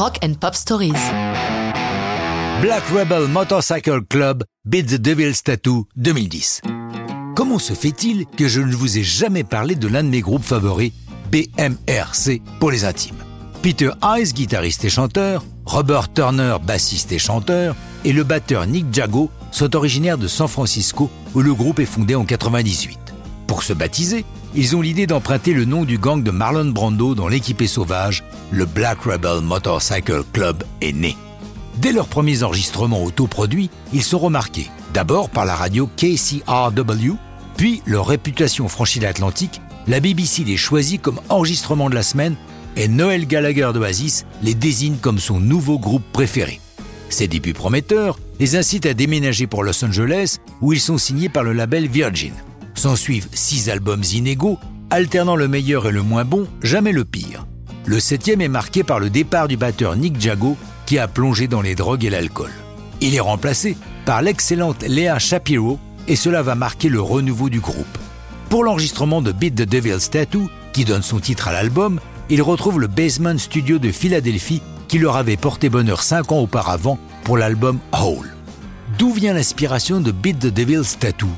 Rock and Pop Stories. Black Rebel Motorcycle Club Beat the Devil's Tattoo 2010. Comment se fait-il que je ne vous ai jamais parlé de l'un de mes groupes favoris, BMRC pour les intimes? Peter Hayes, guitariste et chanteur, Robert Turner, bassiste et chanteur, et le batteur Nick Jago sont originaires de San Francisco où le groupe est fondé en 98. Pour se baptiser, ils ont l'idée d'emprunter le nom du gang de Marlon Brando dont l'équipée sauvage, le Black Rebel Motorcycle Club, est né. Dès leurs premiers enregistrements autoproduits, ils sont remarqués, d'abord par la radio KCRW, puis leur réputation franchit l'Atlantique, la BBC les choisit comme enregistrement de la semaine et Noël Gallagher d'Oasis les désigne comme son nouveau groupe préféré. Ces débuts prometteurs les incitent à déménager pour Los Angeles où ils sont signés par le label Virgin. S'en suivent six albums inégaux, alternant le meilleur et le moins bon, jamais le pire. Le septième est marqué par le départ du batteur Nick Jago qui a plongé dans les drogues et l'alcool. Il est remplacé par l'excellente Léa Shapiro et cela va marquer le renouveau du groupe. Pour l'enregistrement de Beat the Devil's Tattoo, qui donne son titre à l'album, il retrouve le Basement Studio de Philadelphie qui leur avait porté bonheur cinq ans auparavant pour l'album Hole. D'où vient l'inspiration de Beat the Devil's Tattoo?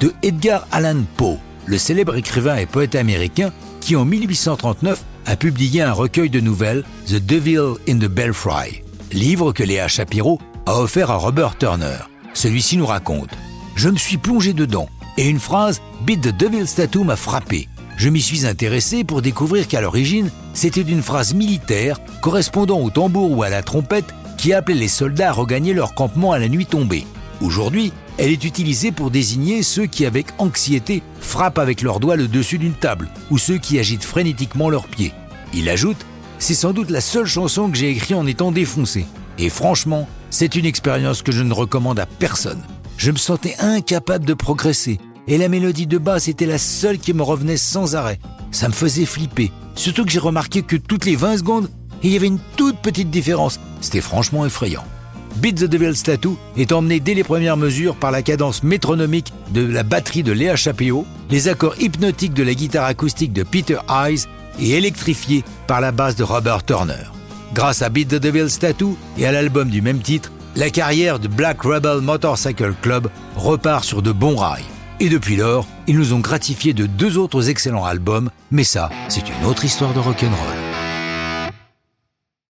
De Edgar Allan Poe, le célèbre écrivain et poète américain qui en 1839 a publié un recueil de nouvelles, The Devil in the Belfry, livre que Léa Shapiro a offert à Robert Turner. Celui-ci nous raconte Je me suis plongé dedans et une phrase Beat the Devil's Tattoo m'a frappé. Je m'y suis intéressé pour découvrir qu'à l'origine, c'était une phrase militaire correspondant au tambour ou à la trompette qui appelait les soldats à regagner leur campement à la nuit tombée. Aujourd'hui, elle est utilisée pour désigner ceux qui, avec anxiété, frappent avec leurs doigts le dessus d'une table ou ceux qui agitent frénétiquement leurs pieds. Il ajoute C'est sans doute la seule chanson que j'ai écrite en étant défoncé. Et franchement, c'est une expérience que je ne recommande à personne. Je me sentais incapable de progresser et la mélodie de basse était la seule qui me revenait sans arrêt. Ça me faisait flipper, surtout que j'ai remarqué que toutes les 20 secondes, il y avait une toute petite différence. C'était franchement effrayant. Beat the Devil's Tattoo est emmené dès les premières mesures par la cadence métronomique de la batterie de Léa Chapéo, les accords hypnotiques de la guitare acoustique de Peter Eyes et électrifié par la basse de Robert Turner. Grâce à Beat the Devil's Tattoo et à l'album du même titre, la carrière de Black Rebel Motorcycle Club repart sur de bons rails. Et depuis lors, ils nous ont gratifié de deux autres excellents albums, mais ça, c'est une autre histoire de rock'n'roll.